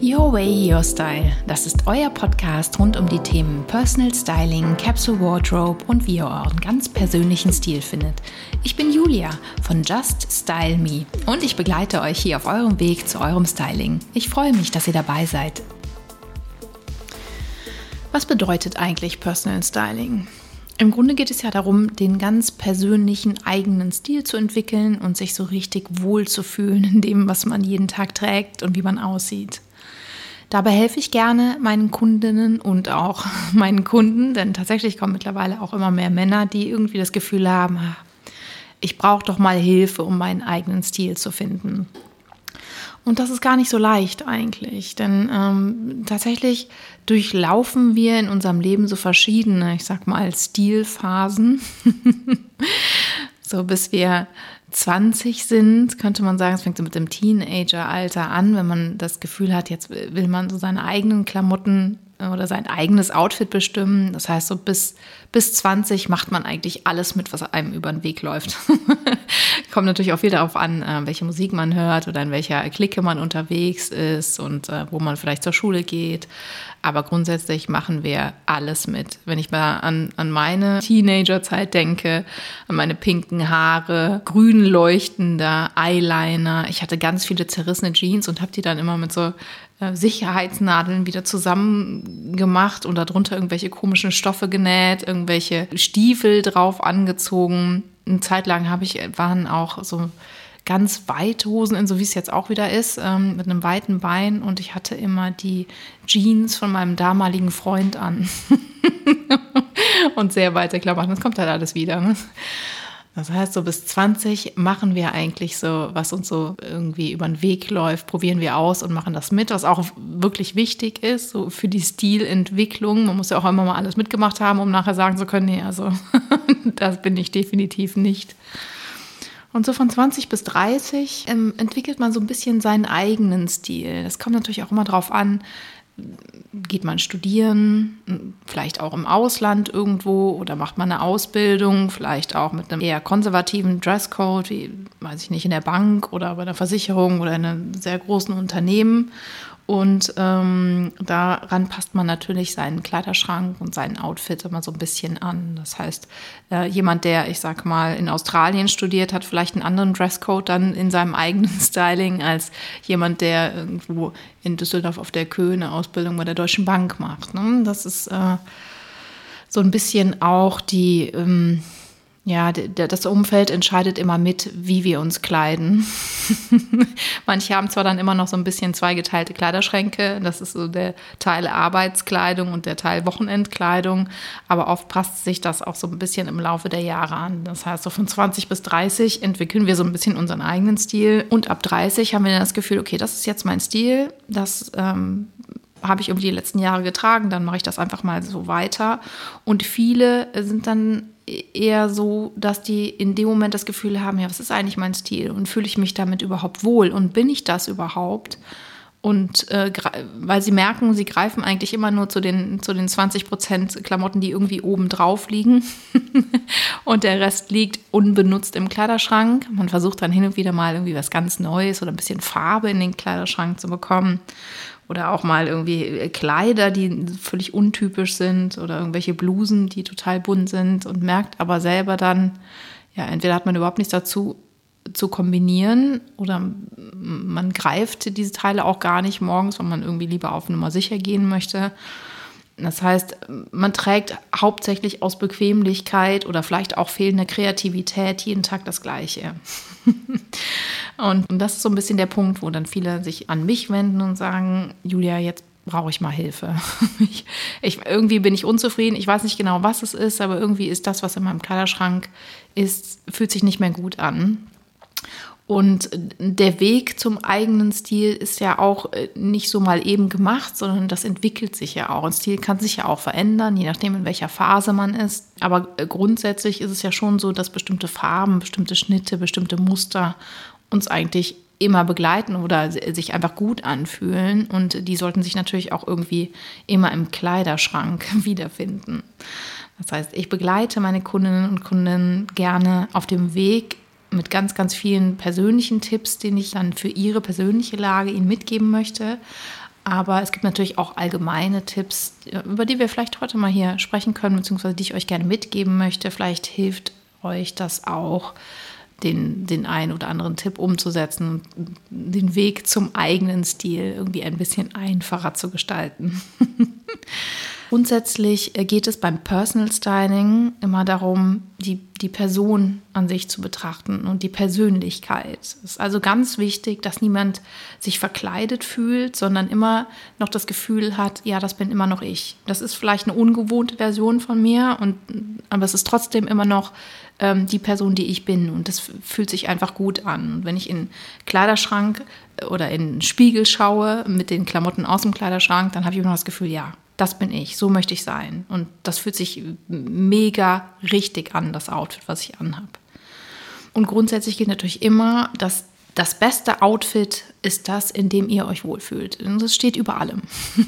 Your Way, Your Style. Das ist euer Podcast rund um die Themen Personal Styling, Capsule Wardrobe und wie ihr euren ganz persönlichen Stil findet. Ich bin Julia von Just Style Me und ich begleite euch hier auf eurem Weg zu eurem Styling. Ich freue mich, dass ihr dabei seid. Was bedeutet eigentlich Personal Styling? Im Grunde geht es ja darum, den ganz persönlichen eigenen Stil zu entwickeln und sich so richtig wohl zu fühlen in dem, was man jeden Tag trägt und wie man aussieht. Dabei helfe ich gerne meinen Kundinnen und auch meinen Kunden, denn tatsächlich kommen mittlerweile auch immer mehr Männer, die irgendwie das Gefühl haben, ah, ich brauche doch mal Hilfe, um meinen eigenen Stil zu finden. Und das ist gar nicht so leicht eigentlich, denn ähm, tatsächlich durchlaufen wir in unserem Leben so verschiedene, ich sag mal, Stilphasen. so bis wir 20 sind, könnte man sagen, es fängt so mit dem Teenager-Alter an, wenn man das Gefühl hat, jetzt will man so seine eigenen Klamotten oder sein eigenes Outfit bestimmen. Das heißt, so bis, bis 20 macht man eigentlich alles mit, was einem über den Weg läuft. Kommt natürlich auch viel darauf an, äh, welche Musik man hört oder in welcher Clique man unterwegs ist und äh, wo man vielleicht zur Schule geht. Aber grundsätzlich machen wir alles mit. Wenn ich mal an, an meine Teenagerzeit denke, an meine pinken Haare, grün leuchtender Eyeliner. Ich hatte ganz viele zerrissene Jeans und habe die dann immer mit so äh, Sicherheitsnadeln wieder zusammengemacht und darunter irgendwelche komischen Stoffe genäht, irgendwelche Stiefel drauf angezogen. Eine Zeit lang habe ich, waren auch so ganz weite Hosen in, so wie es jetzt auch wieder ist, ähm, mit einem weiten Bein und ich hatte immer die Jeans von meinem damaligen Freund an. und sehr weite Klamotten. Das kommt halt alles wieder. Ne? Das heißt, so bis 20 machen wir eigentlich so, was uns so irgendwie über den Weg läuft, probieren wir aus und machen das mit, was auch wirklich wichtig ist, so für die Stilentwicklung. Man muss ja auch immer mal alles mitgemacht haben, um nachher sagen zu können, nee, also das bin ich definitiv nicht. Und so von 20 bis 30 ähm, entwickelt man so ein bisschen seinen eigenen Stil. Das kommt natürlich auch immer darauf an, geht man studieren, vielleicht auch im Ausland irgendwo oder macht man eine Ausbildung, vielleicht auch mit einem eher konservativen Dresscode, wie, weiß ich nicht, in der Bank oder bei einer Versicherung oder in einem sehr großen Unternehmen. Und ähm, daran passt man natürlich seinen Kleiderschrank und seinen Outfit immer so ein bisschen an. Das heißt, äh, jemand, der, ich sag mal, in Australien studiert, hat vielleicht einen anderen Dresscode dann in seinem eigenen Styling als jemand, der irgendwo in Düsseldorf auf der Köhe eine Ausbildung bei der Deutschen Bank macht. Ne? Das ist äh, so ein bisschen auch die. Ähm, ja, das Umfeld entscheidet immer mit, wie wir uns kleiden. Manche haben zwar dann immer noch so ein bisschen zweigeteilte Kleiderschränke, das ist so der Teil Arbeitskleidung und der Teil Wochenendkleidung, aber oft passt sich das auch so ein bisschen im Laufe der Jahre an. Das heißt, so von 20 bis 30 entwickeln wir so ein bisschen unseren eigenen Stil und ab 30 haben wir dann das Gefühl, okay, das ist jetzt mein Stil, das ähm, habe ich irgendwie die letzten Jahre getragen, dann mache ich das einfach mal so weiter. Und viele sind dann eher so, dass die in dem Moment das Gefühl haben, ja, was ist eigentlich mein Stil und fühle ich mich damit überhaupt wohl und bin ich das überhaupt? Und äh, weil sie merken, sie greifen eigentlich immer nur zu den, zu den 20 Prozent Klamotten, die irgendwie oben drauf liegen. und der Rest liegt unbenutzt im Kleiderschrank. Man versucht dann hin und wieder mal irgendwie was ganz Neues oder ein bisschen Farbe in den Kleiderschrank zu bekommen. Oder auch mal irgendwie äh, Kleider, die völlig untypisch sind oder irgendwelche Blusen, die total bunt sind und merkt aber selber dann, ja, entweder hat man überhaupt nichts dazu zu kombinieren oder man greift diese Teile auch gar nicht morgens, weil man irgendwie lieber auf Nummer sicher gehen möchte. Das heißt, man trägt hauptsächlich aus Bequemlichkeit oder vielleicht auch fehlender Kreativität jeden Tag das Gleiche. und das ist so ein bisschen der Punkt, wo dann viele sich an mich wenden und sagen, Julia, jetzt brauche ich mal Hilfe. Ich, ich, irgendwie bin ich unzufrieden. Ich weiß nicht genau, was es ist, aber irgendwie ist das, was in meinem Kleiderschrank ist, fühlt sich nicht mehr gut an. Und der Weg zum eigenen Stil ist ja auch äh, nicht so mal eben gemacht, sondern das entwickelt sich ja auch. Ein Stil kann sich ja auch verändern, je nachdem, in welcher Phase man ist. Aber äh, grundsätzlich ist es ja schon so, dass bestimmte Farben, bestimmte Schnitte, bestimmte Muster uns eigentlich immer begleiten oder sich einfach gut anfühlen. Und die sollten sich natürlich auch irgendwie immer im Kleiderschrank wiederfinden. Das heißt, ich begleite meine Kundinnen und Kunden gerne auf dem Weg mit ganz, ganz vielen persönlichen Tipps, den ich dann für ihre persönliche Lage ihnen mitgeben möchte. Aber es gibt natürlich auch allgemeine Tipps, über die wir vielleicht heute mal hier sprechen können, beziehungsweise die ich euch gerne mitgeben möchte. Vielleicht hilft euch das auch, den, den einen oder anderen Tipp umzusetzen und den Weg zum eigenen Stil irgendwie ein bisschen einfacher zu gestalten. Grundsätzlich äh, geht es beim Personal Styling immer darum, die, die Person an sich zu betrachten und die Persönlichkeit. Es ist also ganz wichtig, dass niemand sich verkleidet fühlt, sondern immer noch das Gefühl hat, ja, das bin immer noch ich. Das ist vielleicht eine ungewohnte Version von mir, und, aber es ist trotzdem immer noch ähm, die Person, die ich bin. Und das fühlt sich einfach gut an. Und wenn ich in Kleiderschrank oder in den Spiegel schaue mit den Klamotten aus dem Kleiderschrank, dann habe ich immer noch das Gefühl, ja, das bin ich, so möchte ich sein. Und das fühlt sich mega richtig an, das Outfit, was ich anhabe. Und grundsätzlich gilt natürlich immer, dass das beste Outfit ist das, in dem ihr euch wohlfühlt. Und das steht über allem.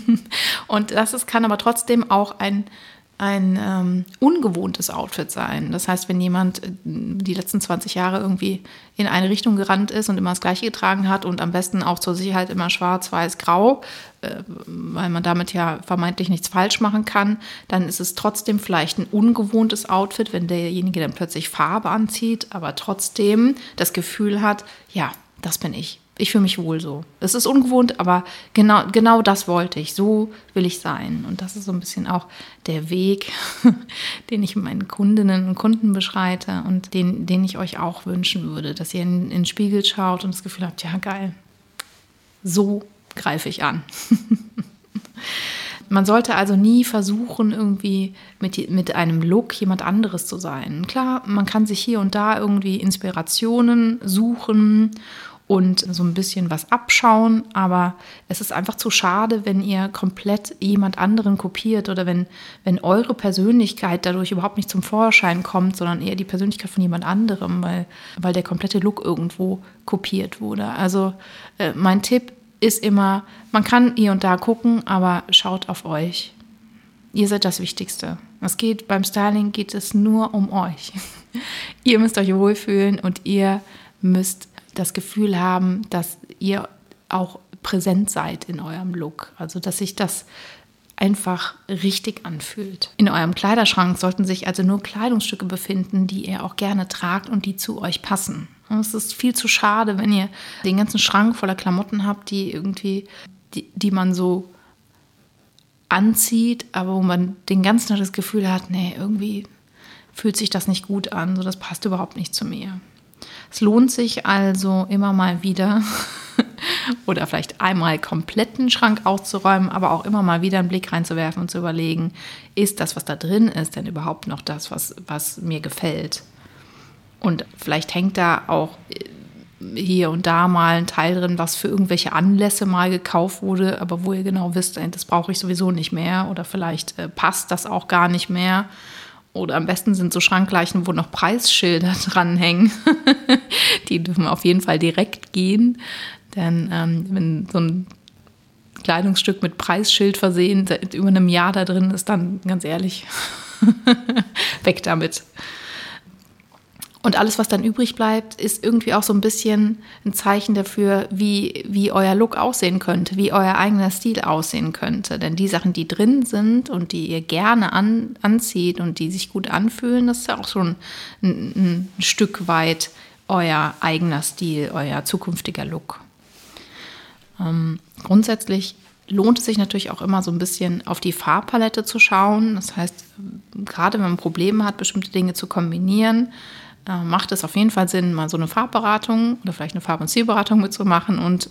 Und das ist, kann aber trotzdem auch ein ein ähm, ungewohntes Outfit sein. Das heißt, wenn jemand äh, die letzten 20 Jahre irgendwie in eine Richtung gerannt ist und immer das Gleiche getragen hat und am besten auch zur Sicherheit immer schwarz, weiß, grau, äh, weil man damit ja vermeintlich nichts falsch machen kann, dann ist es trotzdem vielleicht ein ungewohntes Outfit, wenn derjenige dann plötzlich Farbe anzieht, aber trotzdem das Gefühl hat, ja, das bin ich ich fühle mich wohl so. Es ist ungewohnt, aber genau, genau das wollte ich. So will ich sein. Und das ist so ein bisschen auch der Weg, den ich meinen Kundinnen und Kunden beschreite und den, den ich euch auch wünschen würde, dass ihr in, in den Spiegel schaut und das Gefühl habt, ja geil, so greife ich an. Man sollte also nie versuchen, irgendwie mit, mit einem Look jemand anderes zu sein. Klar, man kann sich hier und da irgendwie Inspirationen suchen und so ein bisschen was abschauen, aber es ist einfach zu schade, wenn ihr komplett jemand anderen kopiert oder wenn, wenn eure Persönlichkeit dadurch überhaupt nicht zum Vorschein kommt, sondern eher die Persönlichkeit von jemand anderem, weil, weil der komplette Look irgendwo kopiert wurde. Also äh, mein Tipp ist immer, man kann hier und da gucken, aber schaut auf euch. Ihr seid das Wichtigste. Es geht beim Styling geht es nur um euch. ihr müsst euch wohlfühlen und ihr müsst das Gefühl haben, dass ihr auch präsent seid in eurem Look. Also dass sich das einfach richtig anfühlt. In eurem Kleiderschrank sollten sich also nur Kleidungsstücke befinden, die ihr auch gerne tragt und die zu euch passen. Und es ist viel zu schade, wenn ihr den ganzen Schrank voller Klamotten habt, die irgendwie, die, die man so anzieht, aber wo man den ganzen Tag das Gefühl hat, nee, irgendwie fühlt sich das nicht gut an, so das passt überhaupt nicht zu mir. Es lohnt sich also immer mal wieder oder vielleicht einmal komplett den Schrank auszuräumen, aber auch immer mal wieder einen Blick reinzuwerfen und zu überlegen, ist das, was da drin ist, denn überhaupt noch das, was, was mir gefällt? Und vielleicht hängt da auch äh, hier und da mal ein Teil drin, was für irgendwelche Anlässe mal gekauft wurde, aber wo ihr genau wisst, das brauche ich sowieso nicht mehr oder vielleicht äh, passt das auch gar nicht mehr. Oder am besten sind so Schrankleichen, wo noch Preisschilder dranhängen. die dürfen auf jeden Fall direkt gehen. Denn ähm, wenn so ein Kleidungsstück mit Preisschild versehen seit über einem Jahr da drin ist, dann ganz ehrlich, weg damit. Und alles, was dann übrig bleibt, ist irgendwie auch so ein bisschen ein Zeichen dafür, wie, wie euer Look aussehen könnte, wie euer eigener Stil aussehen könnte. Denn die Sachen, die drin sind und die ihr gerne an, anzieht und die sich gut anfühlen, das ist ja auch schon ein, ein Stück weit euer eigener Stil, euer zukünftiger Look. Ähm, grundsätzlich lohnt es sich natürlich auch immer so ein bisschen auf die Farbpalette zu schauen. Das heißt, gerade wenn man Probleme hat, bestimmte Dinge zu kombinieren, äh, macht es auf jeden Fall Sinn, mal so eine Farbberatung oder vielleicht eine Farb- und Zielberatung mitzumachen und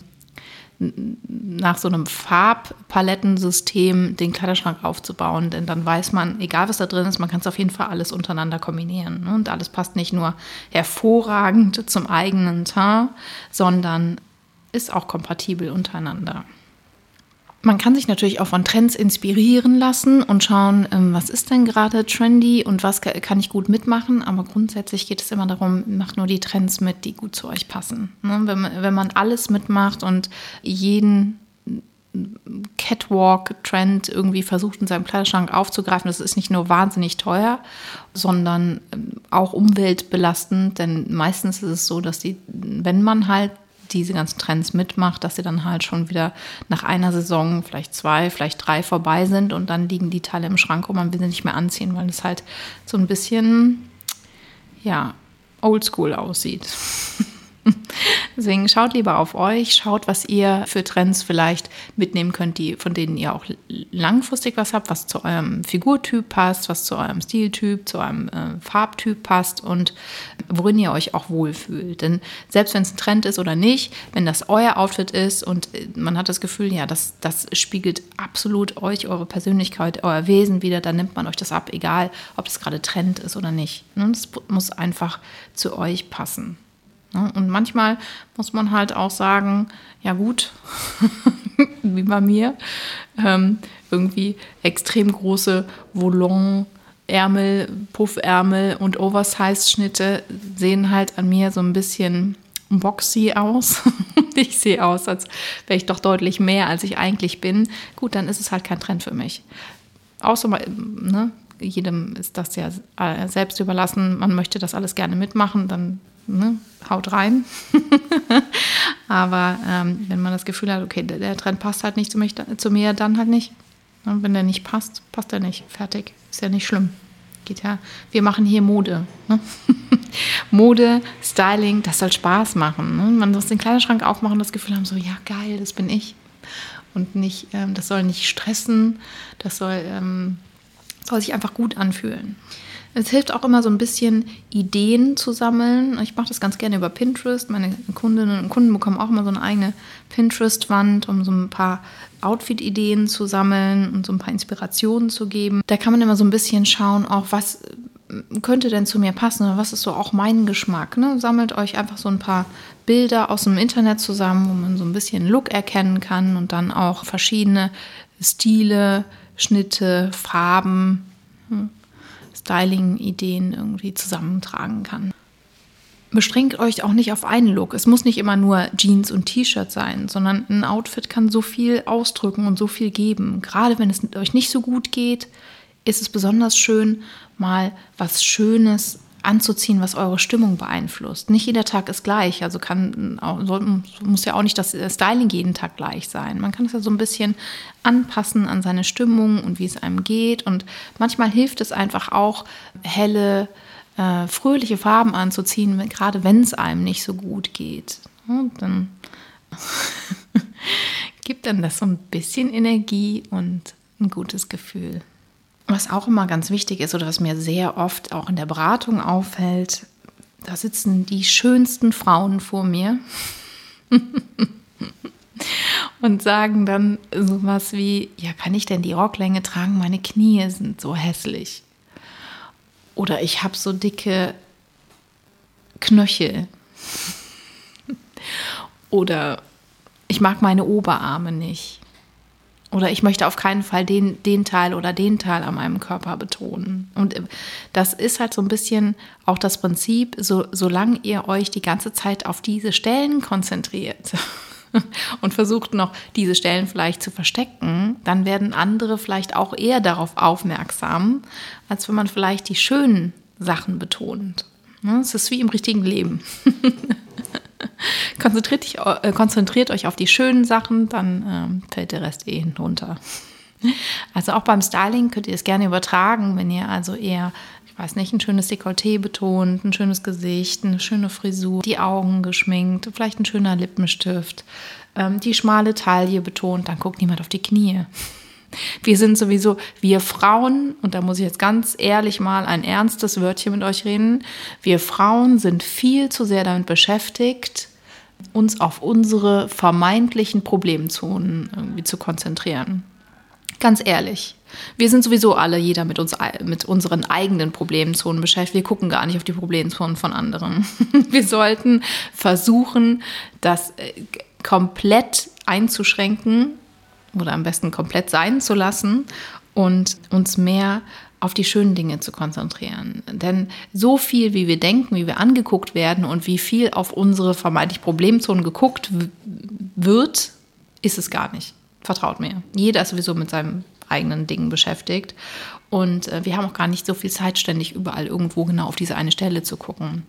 nach so einem Farbpalettensystem den Kleiderschrank aufzubauen, denn dann weiß man, egal was da drin ist, man kann es auf jeden Fall alles untereinander kombinieren. Ne? Und alles passt nicht nur hervorragend zum eigenen Teint, sondern ist auch kompatibel untereinander. Man kann sich natürlich auch von Trends inspirieren lassen und schauen, ähm, was ist denn gerade trendy und was kann ich gut mitmachen. Aber grundsätzlich geht es immer darum, macht nur die Trends mit, die gut zu euch passen. Ne? Wenn man alles mitmacht und jeden Catwalk-Trend irgendwie versucht in seinem Kleiderschrank aufzugreifen, das ist nicht nur wahnsinnig teuer, sondern ähm, auch umweltbelastend. Denn meistens ist es so, dass die, wenn man halt diese ganzen Trends mitmacht, dass sie dann halt schon wieder nach einer Saison, vielleicht zwei, vielleicht drei vorbei sind und dann liegen die Teile im Schrank und man will sie nicht mehr anziehen, weil es halt so ein bisschen, ja, oldschool aussieht. Deswegen schaut lieber auf euch, schaut, was ihr für Trends vielleicht mitnehmen könnt, die, von denen ihr auch langfristig was habt, was zu eurem Figurtyp passt, was zu eurem Stiltyp, zu eurem äh, Farbtyp passt und worin ihr euch auch wohlfühlt. Denn selbst wenn es ein Trend ist oder nicht, wenn das euer Outfit ist und äh, man hat das Gefühl, ja, das, das spiegelt absolut euch, eure Persönlichkeit, euer Wesen wieder, dann nimmt man euch das ab, egal ob es gerade Trend ist oder nicht. Es muss einfach zu euch passen. Ne? Und manchmal muss man halt auch sagen, ja gut, wie bei mir, ähm, irgendwie extrem große Volon. Ärmel, Puffärmel und Oversize-Schnitte sehen halt an mir so ein bisschen boxy aus. ich sehe aus, als wäre ich doch deutlich mehr, als ich eigentlich bin. Gut, dann ist es halt kein Trend für mich. Außer, ne, jedem ist das ja selbst überlassen. Man möchte das alles gerne mitmachen, dann ne, haut rein. Aber ähm, wenn man das Gefühl hat, okay, der, Trend passt halt nicht zu, mich, zu mir, dann halt nicht. Und wenn der nicht passt, passt er nicht. Fertig. Ist ja nicht schlimm. Geht ja. Wir machen hier Mode. Ne? Mode, Styling, das soll Spaß machen. Ne? Man muss den Kleiderschrank aufmachen und das Gefühl haben, so, ja, geil, das bin ich. Und nicht, ähm, das soll nicht stressen, das soll, ähm, soll sich einfach gut anfühlen. Es hilft auch immer so ein bisschen Ideen zu sammeln. Ich mache das ganz gerne über Pinterest. Meine Kundinnen und Kunden bekommen auch immer so eine eigene Pinterest-Wand, um so ein paar Outfit-Ideen zu sammeln und so ein paar Inspirationen zu geben. Da kann man immer so ein bisschen schauen, auch was könnte denn zu mir passen oder was ist so auch mein Geschmack. Ne? Sammelt euch einfach so ein paar Bilder aus dem Internet zusammen, wo man so ein bisschen Look erkennen kann und dann auch verschiedene Stile, Schnitte, Farben. Hm Styling-Ideen irgendwie zusammentragen kann. Beschränkt euch auch nicht auf einen Look. Es muss nicht immer nur Jeans und T-Shirt sein, sondern ein Outfit kann so viel ausdrücken und so viel geben. Gerade wenn es euch nicht so gut geht, ist es besonders schön, mal was Schönes anzuziehen, was eure Stimmung beeinflusst. Nicht jeder Tag ist gleich, also kann muss ja auch nicht das Styling jeden Tag gleich sein. Man kann es ja so ein bisschen anpassen an seine Stimmung und wie es einem geht. Und manchmal hilft es einfach auch, helle, äh, fröhliche Farben anzuziehen, gerade wenn es einem nicht so gut geht. Und dann gibt dann das so ein bisschen Energie und ein gutes Gefühl. Was auch immer ganz wichtig ist oder was mir sehr oft auch in der Beratung auffällt, da sitzen die schönsten Frauen vor mir und sagen dann sowas wie, ja, kann ich denn die Rocklänge tragen? Meine Knie sind so hässlich. Oder ich habe so dicke Knöchel. Oder ich mag meine Oberarme nicht. Oder ich möchte auf keinen Fall den, den Teil oder den Teil an meinem Körper betonen. Und äh, das ist halt so ein bisschen auch das Prinzip, so, solange ihr euch die ganze Zeit auf diese Stellen konzentriert und versucht noch diese Stellen vielleicht zu verstecken, dann werden andere vielleicht auch eher darauf aufmerksam, als wenn man vielleicht die schönen Sachen betont. Ne, es ist wie im richtigen Leben. konzentriert, dich, äh, konzentriert, euch auf die schönen Sachen, dann ähm, fällt der Rest eh hinunter. Also auch beim Styling könnt ihr es gerne übertragen, wenn ihr also eher, ich weiß nicht, ein schönes Dekolleté betont, ein schönes Gesicht, eine schöne Frisur, die Augen geschminkt, vielleicht ein schöner Lippenstift, ähm, die schmale Taille betont, dann guckt niemand auf die Knie. Wir sind sowieso, wir Frauen, und da muss ich jetzt ganz ehrlich mal ein ernstes Wörtchen mit euch reden, wir Frauen sind viel zu sehr damit beschäftigt, uns auf unsere vermeintlichen Problemzonen irgendwie zu konzentrieren. Ganz ehrlich. Wir sind sowieso alle, jeder mit uns, mit unseren eigenen Problemzonen beschäftigt. Wir gucken gar nicht auf die Problemzonen von anderen. Wir sollten versuchen, das äh, komplett einzuschränken oder am besten komplett sein zu lassen und uns mehr auf die schönen Dinge zu konzentrieren. Denn so viel, wie wir denken, wie wir angeguckt werden und wie viel auf unsere vermeintlich Problemzonen geguckt wird, ist es gar nicht. Vertraut mir. Jeder ist sowieso mit seinem eigenen Dingen beschäftigt. Und äh, wir haben auch gar nicht so viel Zeit, ständig überall irgendwo genau auf diese eine Stelle zu gucken.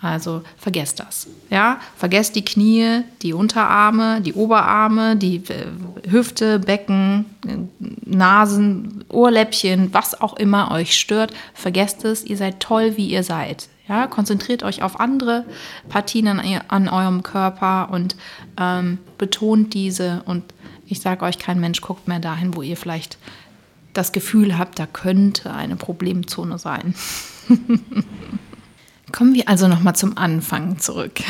Also vergesst das. Ja, vergesst die Knie, die Unterarme, die Oberarme, die äh, Hüfte, Becken, äh, Nasen, Ohrläppchen, was auch immer euch stört. Vergesst es. Ihr seid toll, wie ihr seid. Ja, konzentriert euch auf andere Partien an, an eurem Körper und ähm, betont diese. Und ich sage euch, kein Mensch guckt mehr dahin, wo ihr vielleicht das Gefühl habt, da könnte eine Problemzone sein. Kommen wir also nochmal zum Anfang zurück.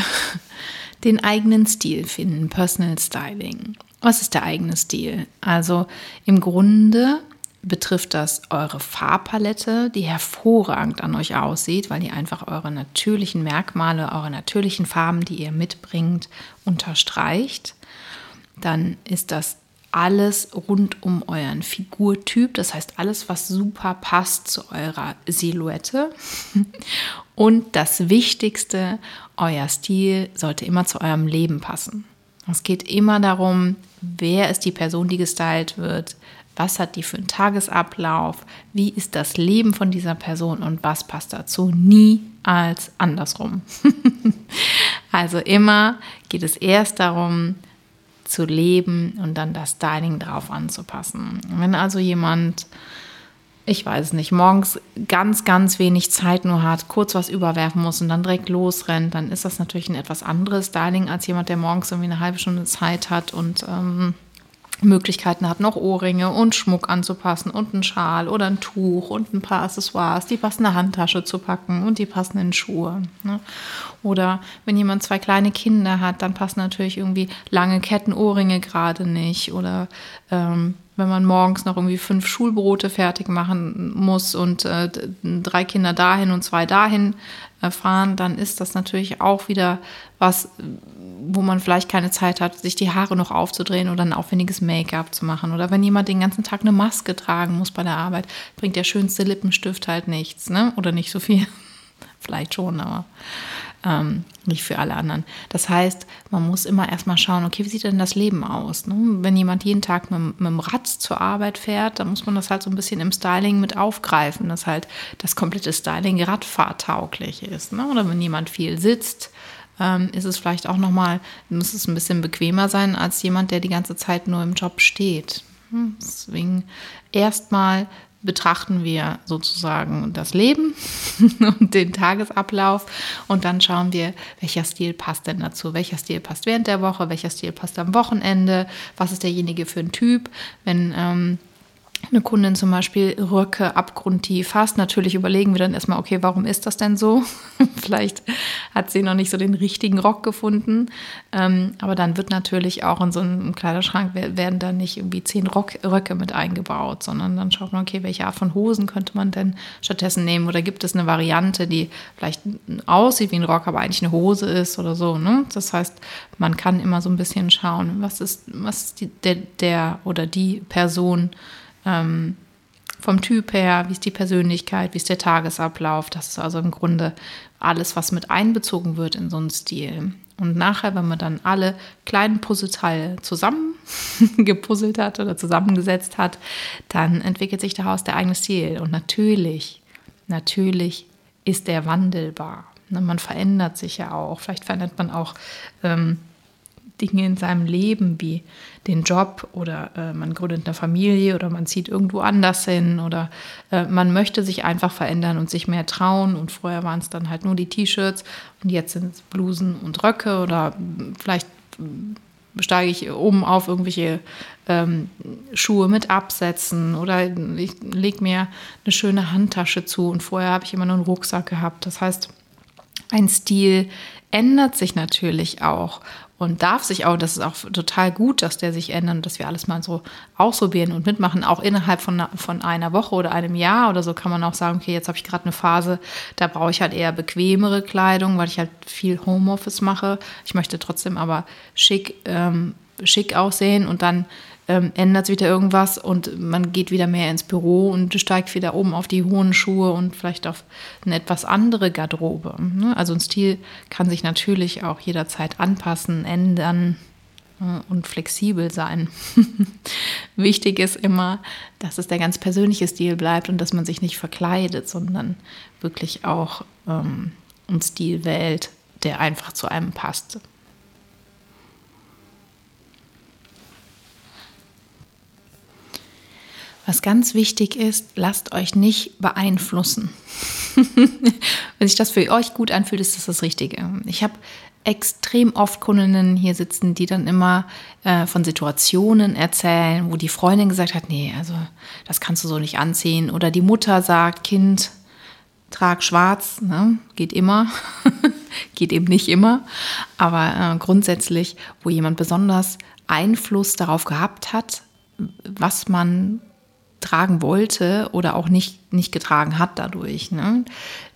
Den eigenen Stil finden, Personal Styling. Was ist der eigene Stil? Also im Grunde betrifft das eure Farbpalette, die hervorragend an euch aussieht, weil ihr einfach eure natürlichen Merkmale, eure natürlichen Farben, die ihr mitbringt, unterstreicht. Dann ist das alles rund um euren Figurtyp, das heißt alles, was super passt zu eurer Silhouette. Und das Wichtigste, euer Stil sollte immer zu eurem Leben passen. Es geht immer darum, wer ist die Person, die gestylt wird, was hat die für einen Tagesablauf, wie ist das Leben von dieser Person und was passt dazu. Nie als andersrum. also immer geht es erst darum, zu leben und dann das Styling drauf anzupassen. Wenn also jemand, ich weiß nicht, morgens ganz, ganz wenig Zeit nur hat, kurz was überwerfen muss und dann direkt losrennt, dann ist das natürlich ein etwas anderes Styling als jemand, der morgens irgendwie eine halbe Stunde Zeit hat und ähm, Möglichkeiten hat, noch Ohrringe und Schmuck anzupassen und einen Schal oder ein Tuch und ein paar Accessoires, die passende Handtasche zu packen und die passenden Schuhe. Ne? Oder wenn jemand zwei kleine Kinder hat, dann passen natürlich irgendwie lange Ketten, Ohrringe gerade nicht. Oder ähm, wenn man morgens noch irgendwie fünf Schulbrote fertig machen muss und äh, drei Kinder dahin und zwei dahin äh, fahren, dann ist das natürlich auch wieder was, wo man vielleicht keine Zeit hat, sich die Haare noch aufzudrehen oder ein aufwendiges Make-up zu machen. Oder wenn jemand den ganzen Tag eine Maske tragen muss bei der Arbeit, bringt der schönste Lippenstift halt nichts, ne? Oder nicht so viel. vielleicht schon, aber ähm, nicht für alle anderen. Das heißt, man muss immer erstmal schauen, okay, wie sieht denn das Leben aus? Ne? Wenn jemand jeden Tag mit, mit dem Rad zur Arbeit fährt, dann muss man das halt so ein bisschen im Styling mit aufgreifen, dass halt das komplette Styling radfahrtauglich ist. Ne? Oder wenn jemand viel sitzt, ähm, ist es vielleicht auch nochmal, muss es ein bisschen bequemer sein als jemand, der die ganze Zeit nur im Job steht. Hm, deswegen erstmal betrachten wir sozusagen das Leben und den Tagesablauf und dann schauen wir, welcher Stil passt denn dazu, welcher Stil passt während der Woche, welcher Stil passt am Wochenende, was ist derjenige für ein Typ, wenn ähm, eine Kundin zum Beispiel Röcke abgrundtief fasst. Natürlich überlegen wir dann erstmal, okay, warum ist das denn so? Vielleicht hat sie noch nicht so den richtigen Rock gefunden. Ähm, aber dann wird natürlich auch in so einem Kleiderschrank werden da nicht irgendwie zehn Rock, Röcke mit eingebaut, sondern dann schaut man, okay, welche Art von Hosen könnte man denn stattdessen nehmen? Oder gibt es eine Variante, die vielleicht aussieht wie ein Rock, aber eigentlich eine Hose ist oder so? Ne? Das heißt, man kann immer so ein bisschen schauen, was ist, was ist die, der, der oder die Person, ähm, vom Typ her, wie ist die Persönlichkeit, wie ist der Tagesablauf. Das ist also im Grunde alles, was mit einbezogen wird in so einen Stil. Und nachher, wenn man dann alle kleinen Puzzleteile zusammen gepuzzelt hat oder zusammengesetzt hat, dann entwickelt sich daraus der eigene Stil. Und natürlich, natürlich ist der wandelbar. Ne, man verändert sich ja auch. Vielleicht verändert man auch ähm, Dinge in seinem Leben wie den Job oder äh, man gründet eine Familie oder man zieht irgendwo anders hin oder äh, man möchte sich einfach verändern und sich mehr trauen. Und vorher waren es dann halt nur die T-Shirts und jetzt sind es Blusen und Röcke oder vielleicht steige ich oben auf irgendwelche ähm, Schuhe mit Absätzen oder ich lege mir eine schöne Handtasche zu. Und vorher habe ich immer nur einen Rucksack gehabt. Das heißt, ein Stil ändert sich natürlich auch und darf sich auch, das ist auch total gut, dass der sich ändert und dass wir alles mal so ausprobieren und mitmachen. Auch innerhalb von, von einer Woche oder einem Jahr oder so kann man auch sagen, okay, jetzt habe ich gerade eine Phase, da brauche ich halt eher bequemere Kleidung, weil ich halt viel Homeoffice mache. Ich möchte trotzdem aber schick, ähm, schick aussehen und dann ähm, ändert sich wieder irgendwas und man geht wieder mehr ins Büro und steigt wieder oben auf die hohen Schuhe und vielleicht auf eine etwas andere Garderobe. Ne? Also ein Stil kann sich natürlich auch jederzeit anpassen, ändern äh, und flexibel sein. wichtig ist immer, dass es der ganz persönliche Stil bleibt und dass man sich nicht verkleidet, sondern wirklich auch ähm, einen Stil wählt, der einfach zu einem passt. Was ganz wichtig ist, lasst euch nicht beeinflussen. Wenn sich das für euch gut anfühlt, ist das das Richtige. Ich habe extrem oft Kundinnen hier sitzen, die dann immer äh, von Situationen erzählen, wo die Freundin gesagt hat, nee, also das kannst du so nicht anziehen. Oder die Mutter sagt, Kind, trag schwarz, ne? geht immer, geht eben nicht immer. Aber äh, grundsätzlich, wo jemand besonders Einfluss darauf gehabt hat, was man tragen wollte oder auch nicht, nicht getragen hat dadurch. Ne?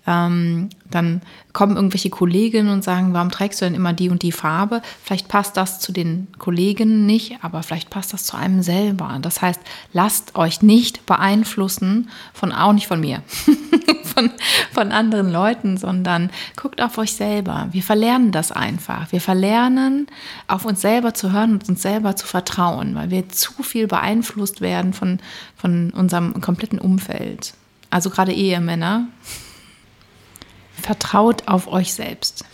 Ähm, dann kommen irgendwelche Kolleginnen und sagen, warum trägst du denn immer die und die Farbe? Vielleicht passt das zu den Kollegen nicht, aber vielleicht passt das zu einem selber. Das heißt, lasst euch nicht beeinflussen von, auch nicht von mir, von, von anderen Leuten, sondern guckt auf euch selber. Wir verlernen das einfach. Wir verlernen, auf uns selber zu hören und uns selber zu vertrauen, weil wir zu viel beeinflusst werden von, von unserem kompletten Umfeld. Also gerade Ehemänner Vertraut auf euch selbst.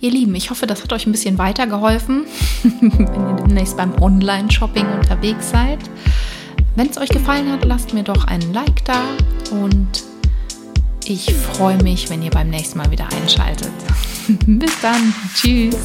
Ihr Lieben, ich hoffe, das hat euch ein bisschen weitergeholfen, wenn ihr demnächst beim Online-Shopping unterwegs seid. Wenn es euch gefallen hat, lasst mir doch einen Like da und ich freue mich, wenn ihr beim nächsten Mal wieder einschaltet. Bis dann. Tschüss.